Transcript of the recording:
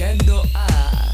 escuchando a